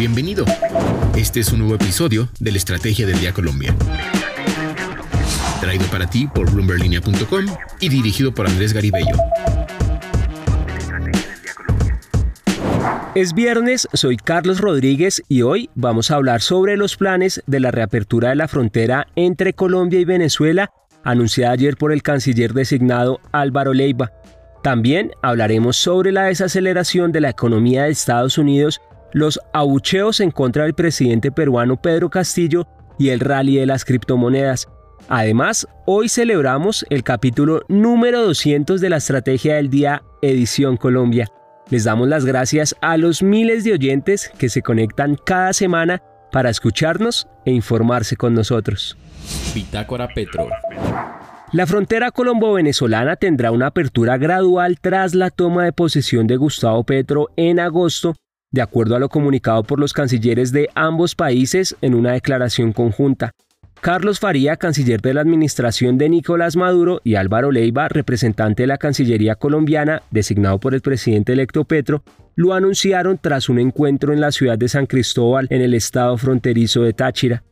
Bienvenido. Este es un nuevo episodio de la Estrategia del Día Colombia. Traído para ti por bloomberlinia.com y dirigido por Andrés Garibello. Es viernes, soy Carlos Rodríguez y hoy vamos a hablar sobre los planes de la reapertura de la frontera entre Colombia y Venezuela, anunciada ayer por el canciller designado Álvaro Leiva. También hablaremos sobre la desaceleración de la economía de Estados Unidos, los abucheos en contra del presidente peruano Pedro Castillo y el rally de las criptomonedas. Además, hoy celebramos el capítulo número 200 de la Estrategia del Día Edición Colombia. Les damos las gracias a los miles de oyentes que se conectan cada semana para escucharnos e informarse con nosotros. Bitácora Petro. La frontera colombo-venezolana tendrá una apertura gradual tras la toma de posesión de Gustavo Petro en agosto, de acuerdo a lo comunicado por los cancilleres de ambos países en una declaración conjunta. Carlos Faría, canciller de la administración de Nicolás Maduro, y Álvaro Leiva, representante de la Cancillería colombiana, designado por el presidente electo Petro, lo anunciaron tras un encuentro en la ciudad de San Cristóbal, en el estado fronterizo de Táchira.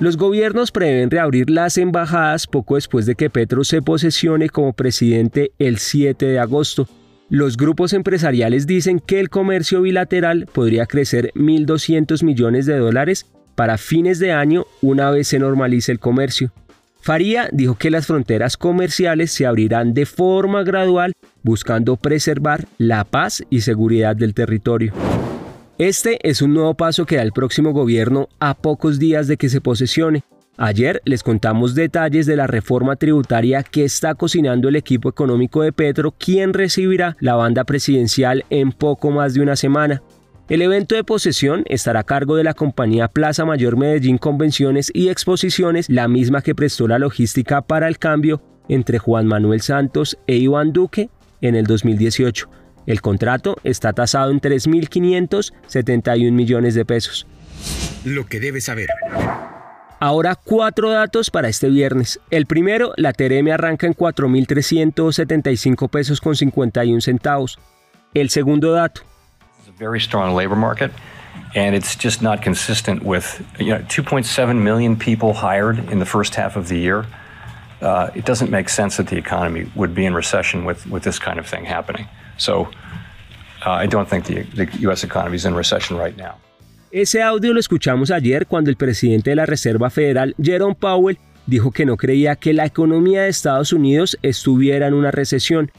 Los gobiernos prevén reabrir las embajadas poco después de que Petro se posesione como presidente el 7 de agosto. Los grupos empresariales dicen que el comercio bilateral podría crecer 1.200 millones de dólares para fines de año una vez se normalice el comercio. Faría dijo que las fronteras comerciales se abrirán de forma gradual buscando preservar la paz y seguridad del territorio. Este es un nuevo paso que da el próximo gobierno a pocos días de que se posesione. Ayer les contamos detalles de la reforma tributaria que está cocinando el equipo económico de Petro, quien recibirá la banda presidencial en poco más de una semana. El evento de posesión estará a cargo de la compañía Plaza Mayor Medellín Convenciones y Exposiciones, la misma que prestó la logística para el cambio entre Juan Manuel Santos e Iván Duque en el 2018. El contrato está tasado en 3.571 millones de pesos. Lo que debes saber. Ahora cuatro datos para este viernes. El primero, la TRM arranca en 4.375 pesos con 51 centavos. El segundo dato, very strong labor market, and it's just not consistent with you know 2.7 million people hired in the first half of the year. Uh, it doesn't make sense that the economy would be in recession with, with this kind of thing happening. So uh, I don't think the, the U.S. economy is in recession right now. Ese audio lo escuchamos ayer cuando el presidente de la Reserva Federal, Jerome Powell, dijo que no creía que la economía de Estados Unidos estuviera en una recesión,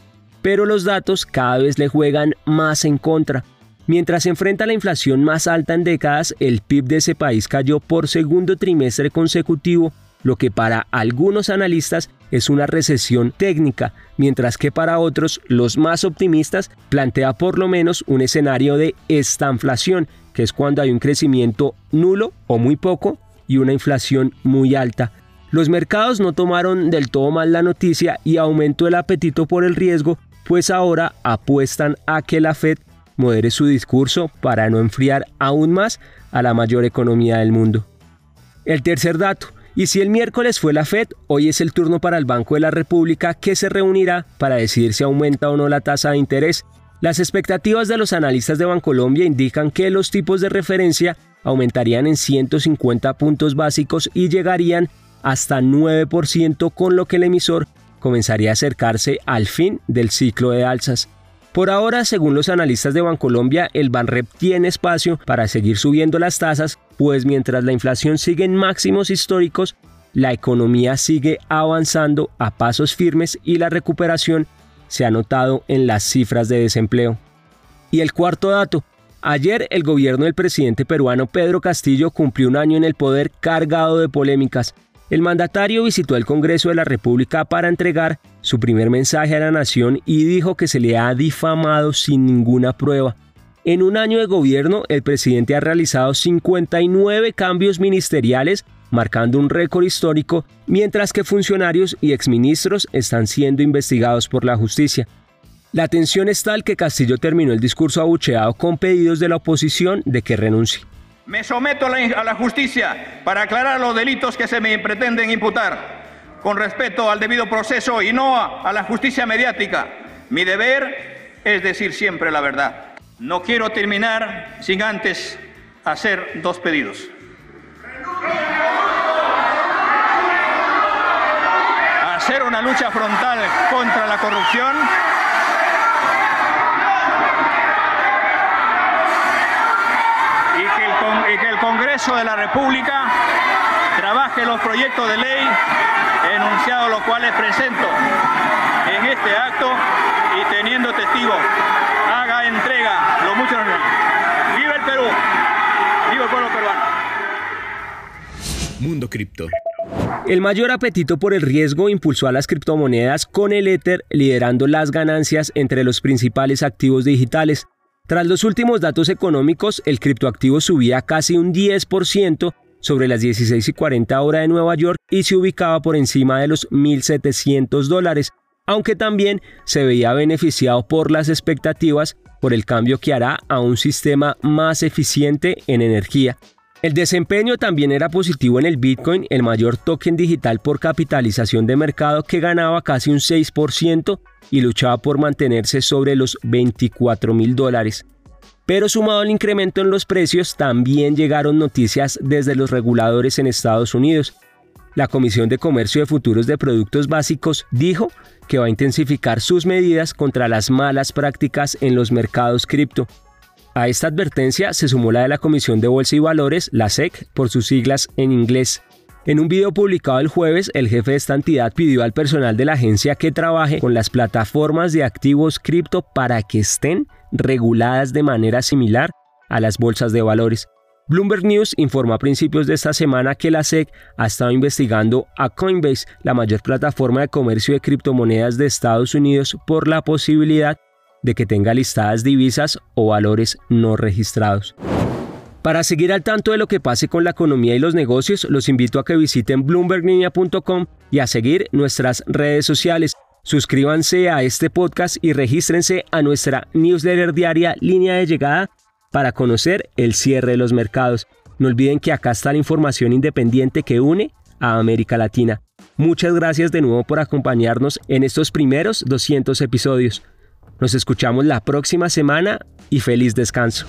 pero los datos cada vez le juegan más en contra. Mientras se enfrenta la inflación más alta en décadas, el PIB de ese país cayó por segundo trimestre consecutivo, lo que para algunos analistas es una recesión técnica, mientras que para otros, los más optimistas, plantea por lo menos un escenario de estanflación, es cuando hay un crecimiento nulo o muy poco y una inflación muy alta. Los mercados no tomaron del todo mal la noticia y aumentó el apetito por el riesgo, pues ahora apuestan a que la Fed modere su discurso para no enfriar aún más a la mayor economía del mundo. El tercer dato, y si el miércoles fue la Fed, hoy es el turno para el Banco de la República que se reunirá para decidir si aumenta o no la tasa de interés. Las expectativas de los analistas de Bancolombia indican que los tipos de referencia aumentarían en 150 puntos básicos y llegarían hasta 9%, con lo que el emisor comenzaría a acercarse al fin del ciclo de alzas. Por ahora, según los analistas de Bancolombia, el Banrep tiene espacio para seguir subiendo las tasas, pues mientras la inflación sigue en máximos históricos, la economía sigue avanzando a pasos firmes y la recuperación se ha notado en las cifras de desempleo. Y el cuarto dato, ayer el gobierno del presidente peruano Pedro Castillo cumplió un año en el poder cargado de polémicas, el mandatario visitó el Congreso de la República para entregar su primer mensaje a la nación y dijo que se le ha difamado sin ninguna prueba. En un año de gobierno, el presidente ha realizado 59 cambios ministeriales, marcando un récord histórico, mientras que funcionarios y exministros están siendo investigados por la justicia. La tensión es tal que Castillo terminó el discurso abucheado con pedidos de la oposición de que renuncie. Me someto a la, justicia para aclarar los delitos que se me pretenden imputar, con respeto al debido proceso y no a la justicia mediática. Mi deber es decir siempre la verdad. No quiero terminar sin antes hacer dos pedidos. Una lucha frontal contra la corrupción. Y que, el, Congreso de la República trabaje los proyectos de ley enunciados los cuales presento en este acto y teniendo testigos haga entrega lo mucho ¡Viva el Perú! ¡Viva el pueblo peruano! Mundo Cripto. El mayor apetito por el riesgo impulsó a las criptomonedas con el Ether liderando las ganancias entre los principales activos digitales. Tras los últimos datos económicos, el criptoactivo subía casi un 10% sobre las 16 y 40 horas de Nueva York y se ubicaba por encima de los 1.700 dólares, aunque también se veía beneficiado por las expectativas por el cambio que hará a un sistema más eficiente en energía. El desempeño también era positivo en el Bitcoin, el mayor token digital por capitalización de mercado que ganaba casi un 6% y luchaba por mantenerse sobre los 24 mil dólares. Pero sumado al incremento en los precios, también llegaron noticias desde los reguladores en Estados Unidos. La Comisión de Comercio de Futuros de Productos Básicos dijo que va a intensificar sus medidas contra las malas prácticas en los mercados cripto. A esta advertencia se sumó la de la Comisión de Bolsa y Valores, la SEC, por sus siglas en inglés. En un video publicado el jueves, el jefe de esta entidad pidió al personal de la agencia que trabaje con las plataformas de activos cripto para que estén reguladas de manera similar a las bolsas de valores. Bloomberg News informó a principios de esta semana que la SEC ha estado investigando a Coinbase, la mayor plataforma de comercio de criptomonedas de Estados Unidos, por la posibilidad de que tenga listadas divisas o valores no registrados. Para seguir al tanto de lo que pase con la economía y los negocios, los invito a que visiten bloomberglinea.com y a seguir nuestras redes sociales. Suscríbanse a este podcast y regístrense a nuestra newsletter diaria Línea de Llegada para conocer el cierre de los mercados. No olviden que acá está la información independiente que une a América Latina. Muchas gracias de nuevo por acompañarnos en estos primeros 200 episodios. Nos escuchamos la próxima semana y feliz descanso.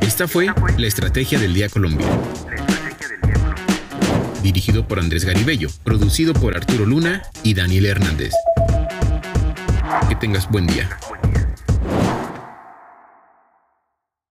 Esta fue la Estrategia del Día Colombia. Dirigido por Andrés Garibello, producido por Arturo Luna y Daniel Hernández. Que tengas buen día.